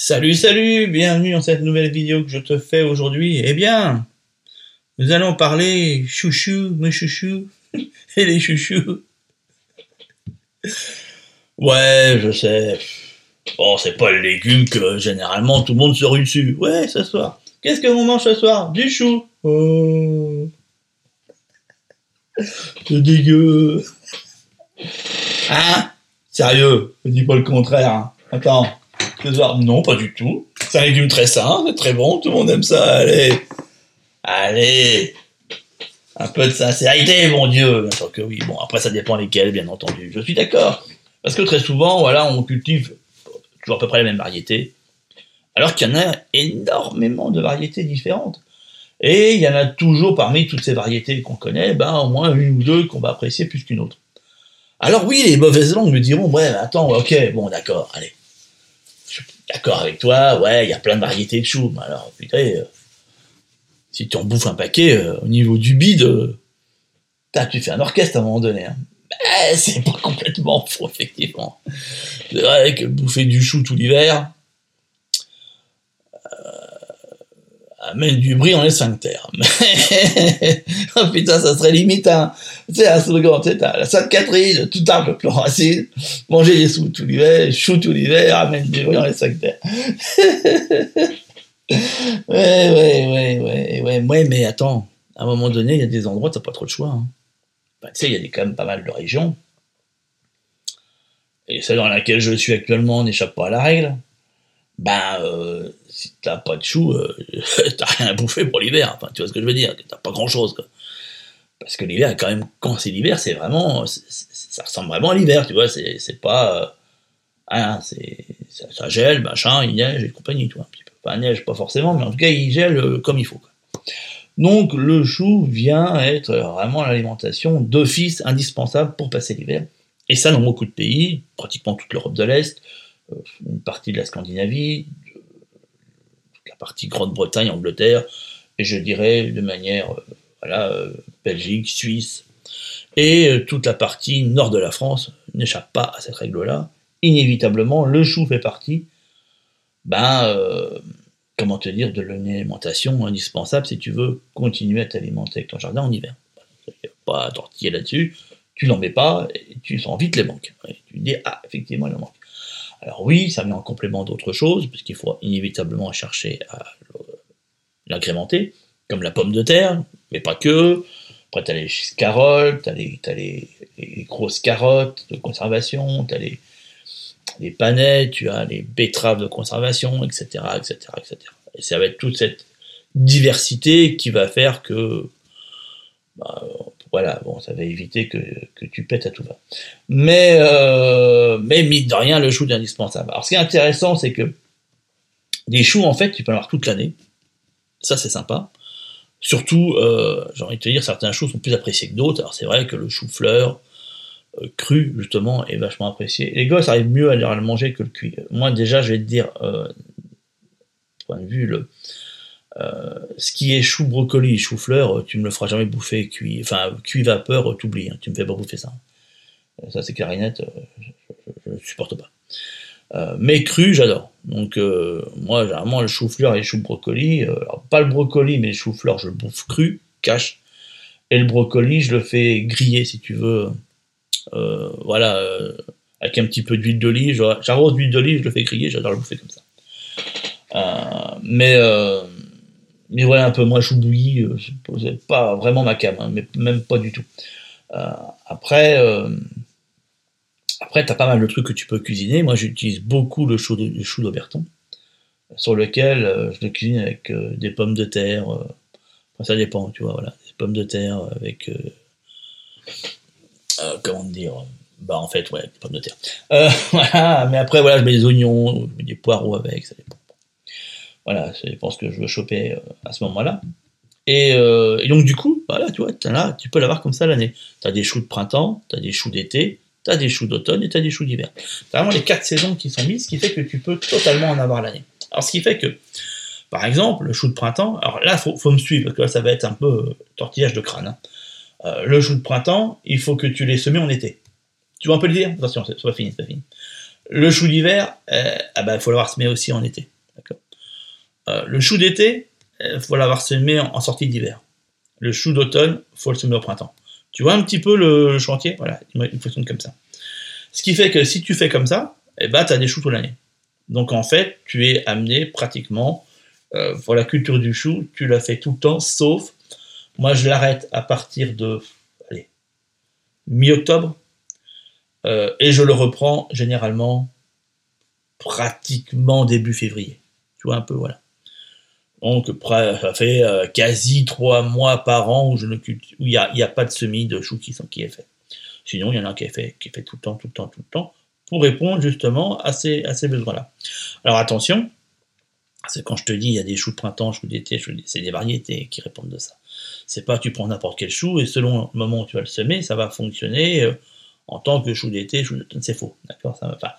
Salut, salut, bienvenue dans cette nouvelle vidéo que je te fais aujourd'hui. Eh bien, nous allons parler chouchou, mes chouchous, et les chouchous. Ouais, je sais. Bon, c'est pas le légume que généralement tout le monde se rue dessus. Ouais, ce soir. Qu'est-ce que l'on mange ce soir? Du chou. Oh. C'est dégueu. Hein? Sérieux, je dis pas le contraire. hein. Attends. Non, pas du tout. C'est un légume très sain, c'est très bon, tout le monde aime ça. Allez. Allez. Un peu de sincérité, mon Dieu. Bien sûr que oui. Bon, après, ça dépend lesquels, bien entendu. Je suis d'accord. Parce que très souvent, voilà, on cultive toujours à peu près les mêmes variétés. Alors qu'il y en a énormément de variétés différentes. Et il y en a toujours parmi toutes ces variétés qu'on connaît, ben, au moins une ou deux qu'on va apprécier plus qu'une autre. Alors oui, les mauvaises langues me diront, ouais, attends, ok, bon, d'accord, allez. D'accord avec toi, ouais, il y a plein de variétés de choux. Mais Alors, putain, euh, si tu en bouffes un paquet, euh, au niveau du bide, euh, tu fais un orchestre à un moment donné. Hein. Ben, c'est pas complètement faux, effectivement. C'est vrai que bouffer du chou tout l'hiver amène du bruit dans les sphincters. Mais, oh putain, ça serait limite un, tu un slogan, la Sainte-Catherine, tout arbre plus racine, manger des sous tout l'hiver, chou tout l'hiver, amène du bruit dans les sphincters. ouais, ouais, ouais, ouais, ouais, ouais, mais attends, à un moment donné, il y a des endroits, t'as pas trop de choix. Bah, tu sais, il y a quand même pas mal de régions. Et celle dans laquelle je suis actuellement n'échappe pas à la règle. Ben, euh, si t'as pas de choux, euh, t'as rien à bouffer pour l'hiver. Enfin, tu vois ce que je veux dire? T'as pas grand chose, quoi. Parce que l'hiver, quand même, quand c'est l'hiver, c'est vraiment, ça ressemble vraiment à l'hiver, tu vois. C'est, pas, euh, c'est, ça, ça gèle, machin, il neige et compagnie, tu vois. Pas neige, pas forcément, mais en tout cas, il gèle euh, comme il faut. Donc, le chou vient être vraiment l'alimentation d'office indispensable pour passer l'hiver. Et ça, dans beaucoup de pays, pratiquement toute l'Europe de l'Est, une partie de la Scandinavie, la partie Grande-Bretagne, Angleterre, et je dirais de manière, euh, voilà, euh, Belgique, Suisse, et euh, toute la partie nord de la France n'échappe pas à cette règle-là. Inévitablement, le chou fait partie, ben, euh, comment te dire, de l'alimentation indispensable si tu veux continuer à t'alimenter avec ton jardin en hiver. Il n'y a pas à tortiller là-dessus, tu n'en mets pas, et tu sens vite les manques. Tu dis, ah, effectivement, il en manque. Alors oui, ça vient en complément d'autres choses, puisqu'il faut inévitablement chercher à l'agrémenter, comme la pomme de terre, mais pas que. Après, tu as les carottes, tu as, les, t'as les, les grosses carottes de conservation, tu as les, les tu as les betteraves de conservation, etc., etc., etc. Et ça va être toute cette diversité qui va faire que, bah, voilà, bon, ça va éviter que, tu pètes à tout va. Mais, euh, mais mine de rien, le chou est indispensable. Alors, ce qui est intéressant, c'est que des choux, en fait, tu peux en avoir toute l'année. Ça, c'est sympa. Surtout, euh, j'ai envie de te dire, certains choux sont plus appréciés que d'autres. Alors, c'est vrai que le chou-fleur euh, cru, justement, est vachement apprécié. Les gosses arrivent mieux à le manger que le cuit. Moi, déjà, je vais te dire, point de vue, le, euh, ce qui est chou, brocoli, chou-fleur, tu me le feras jamais bouffer cuit. Enfin, cuit vapeur, t'oublies, hein, tu me fais pas bouffer ça. Euh, Ça, c'est clarinette, euh, je, je supporte pas. Mais cru, j'adore. Donc, moi, généralement, le chou-fleur et le chou-brocoli, euh, alors, pas le brocoli, mais le chou-fleur, je le bouffe cru, cache. Et le brocoli, je le fais griller, si tu veux. Voilà, avec un petit peu d'huile d'olive. J'arrose d'huile d'olive, je le fais griller, j'adore le bouffer comme ça. Mais, mais voilà, un peu moins chou bouilli, euh, c'est- pas vraiment ma cam, hein, mais même pas du tout. Euh, après, euh, après, t'as pas mal de trucs que tu peux cuisiner. Moi, j'utilise beaucoup le chou, de- chou d'Auberton, sur lequel euh, je le cuisine avec des pommes de terre. ça dépend, tu vois, voilà, des pommes de terre avec, comment dire, bah en fait, ouais, des pommes de terre. Mais après, voilà, je mets des oignons, des poireaux avec, ça dépend. Voilà, dépend ce que je veux choper euh, à ce moment-là. Et, euh, donc, du coup, voilà, tu vois, as- tu peux l'avoir comme ça l'année. Tu as des choux de printemps, tu as des choux d'été, tu as des choux d'automne et tu as des choux d'hiver. Tu vraiment les quatre saisons qui sont mises, ce qui fait que tu peux totalement en avoir l'année. Alors, ce qui fait que, par exemple, le chou de printemps, alors là, faut, faut me suivre, parce que là, ça va être un peu euh, tortillage de crâne. hein. Le chou de printemps, il faut que tu les semes en été. Tu vois un peu le dire Attention, c'est pas fini, c'est pas fini. Le chou d'hiver, euh, ah ben, faut l'avoir semé aussi en été. Euh, le chou d'été, il faut l'avoir semé en, sortie d'hiver. Le chou d'automne, faut le semer au printemps. Tu vois un petit peu le, chantier? Voilà, il fonctionne comme ça. Ce qui fait que si tu fais comme ça, eh ben, tu as des choux toute l'année. Donc en fait, tu es amené pratiquement, euh, pour la culture du chou, tu la fais tout le temps, sauf, moi je l'arrête à partir de mi-octobre, euh, et je le reprends généralement pratiquement début février. Tu vois un peu, voilà. Donc ça fait euh, quasi trois mois par an où il n'y a, a, pas de semis de chou qui, sont, qui est fait. Sinon, il y en a qui est fait, qui est fait tout le temps, tout le temps, tout le temps pour répondre justement à ces, à ces besoins-là. Alors attention, c'est quand je te dis il y a des choux de printemps, choux d'été, c'est des variétés qui répondent de ça. C'est pas tu prends n'importe quel chou et selon le moment où tu vas le semer, ça va fonctionner euh, en tant que chou d'été, chou d'automne, c'est faux. D'accord? Enfin,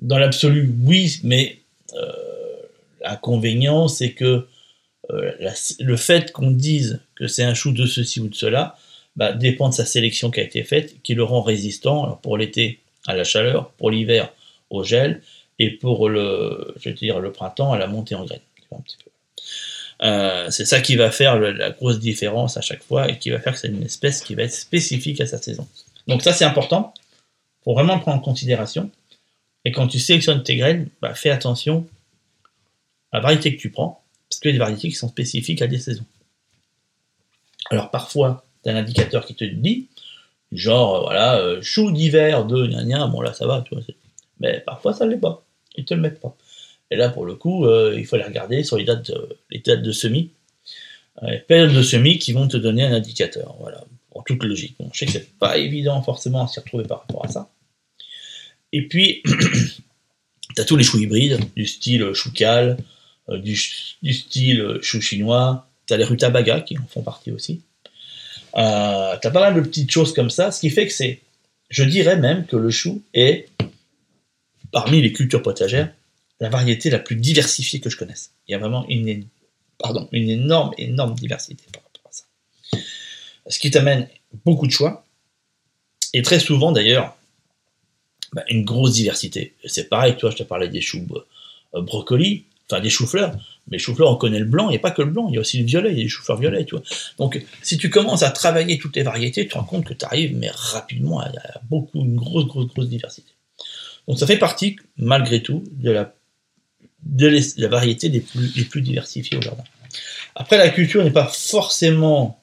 Dans l'absolu, oui, mais euh, l'inconvénient, c'est que euh, le fait qu'on dise que c'est un chou de ceci ou de cela bah, dépend de sa sélection qui a été faite, qui le rend résistant. Pour l'été, à la chaleur, pour l'hiver au gel, et pour le, je veux dire, le printemps à la montée en graines. Euh, c'est ça qui va faire la grosse différence à chaque fois et qui va faire que c'est une espèce qui va être spécifique à sa saison. Donc ça c'est important, faut vraiment le prendre en considération. Et quand tu sélectionnes tes graines, bah, fais attention la variété que tu prends, parce a des variétés qui sont spécifiques à des saisons. Alors parfois, tu as un indicateur qui te dit, Genre, euh, voilà, euh, chou d'hiver de gna bon là ça va, tu. Mais parfois ça ne l'est pas. Ils te le mettent pas. Et là, pour le coup, euh, il faut les regarder sur les dates de, les dates de semis. les périodes de semis qui vont te donner un indicateur. Voilà, en toute logique. Bon, je sais que c'est pas évident forcément à s'y retrouver par rapport à ça. Et puis, tu as tous les choux hybrides, du style chou cal, du, du, style chou chinois. Tu as les rutabaga qui en font partie aussi. Euh, t'as pas mal de petites choses comme ça, ce qui fait que c'est, je dirais même que le chou est, parmi les cultures potagères, la variété la plus diversifiée que je connaisse. Il y a vraiment une, pardon, une énorme, énorme diversité par rapport à ça. Ce qui t'amène beaucoup de choix, et très souvent d'ailleurs, bah, une grosse diversité. C'est pareil, toi, je te parlais des choux euh, brocolis, des choux-fleurs. Mais chou-fleur, on connaît le blanc, a pas que le blanc, il y a aussi le violet, il y a des choux-fleurs violets, tu vois. Donc, si tu commences à travailler toutes les variétés, tu te rends compte que tu arrives, mais rapidement, à, beaucoup, une grosse, grosse, grosse diversité. Donc, ça fait partie, malgré tout, de la, la variété des plus, les plus diversifiées au jardin. Après, la culture n'est pas forcément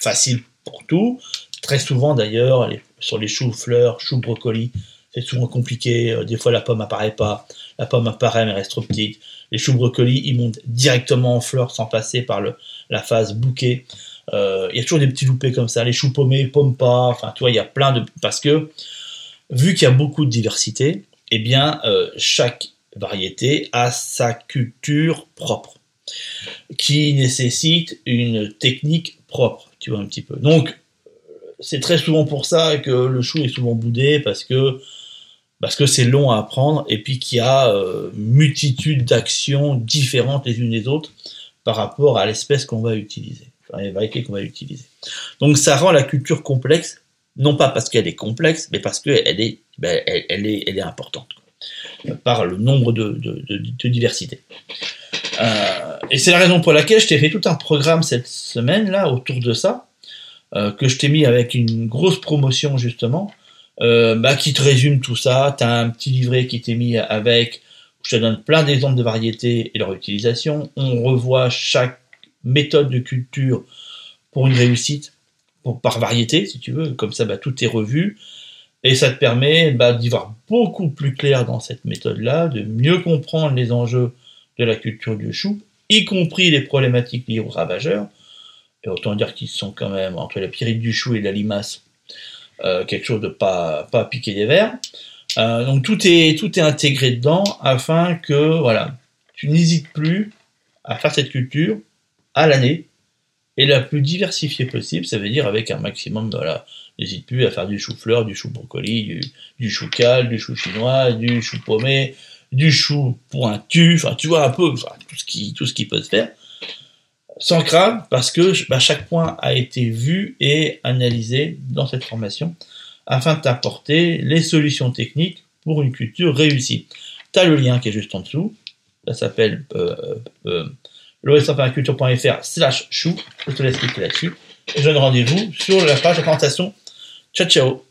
facile pour tout. Très souvent, d'ailleurs, sur les choux-fleurs, choux brocolis, c'est souvent compliqué. Euh, des fois, la pomme apparaît pas. La pomme apparaît, mais reste trop petite. Les choux brocolis, ils montent directement en fleurs sans passer par le, la phase bouquet. Euh, il y a toujours des petits loupés comme ça. Les choux paumés, pommes pas. Enfin, tu vois, il y a plein de. Parce que, vu qu'il y a beaucoup de diversité, eh bien, euh, chaque variété a sa culture propre, qui nécessite une technique propre, tu vois, un petit peu. Donc, c'est très souvent pour ça que le chou est souvent boudé, parce que parce que c'est long à apprendre et puis qu'il y a euh, multitude d'actions différentes les unes des autres par rapport à l'espèce qu'on va utiliser, enfin les variétés qu'on va utiliser. Donc ça rend la culture complexe, non pas parce qu'elle est complexe, mais parce qu'elle est, ben, est, elle est importante par le nombre de, de, de, diversités. Euh, et c'est la raison pour laquelle je t'ai fait tout un programme cette semaine là autour de ça, euh, que je t'ai mis avec une grosse promotion justement euh, bah, qui te résume tout ça. Tu as un petit livret qui t'est mis avec, où je te donne plein d'exemples de variétés et leur utilisation. On revoit chaque méthode de culture pour une réussite, par variété, si tu veux. Comme ça, bah, tout est revu. Et ça te permet bah, d'y voir beaucoup plus clair dans cette méthode-là, de mieux comprendre les enjeux de la culture du chou, y compris les problématiques liées aux ravageurs. Et autant dire qu'ils sont quand même, entre la pyrite du chou et la limace, quelque chose de pas pas piquer des verres. Euh, donc tout est tout est intégré dedans afin que voilà, tu n'hésites plus à faire cette culture à l'année et la plus diversifiée possible. Ça veut dire avec un maximum voilà, n'hésite plus à faire du chou-fleur, du chou brocoli, du, du chou cal, du chou chinois, du chou paumé, du chou pointu. Enfin, tu vois un peu tout ce qui tout ce qui peut se faire sans crainte, parce que bah, chaque point a été vu et analysé dans cette formation afin de t'apporter les solutions techniques pour une culture réussie. Tu as le lien qui est juste en dessous. Ça s'appelle euh, euh, euh slash chou. Je te laisse cliquer là-dessus. Et je donne rendez-vous sur la page de présentation. Ciao, ciao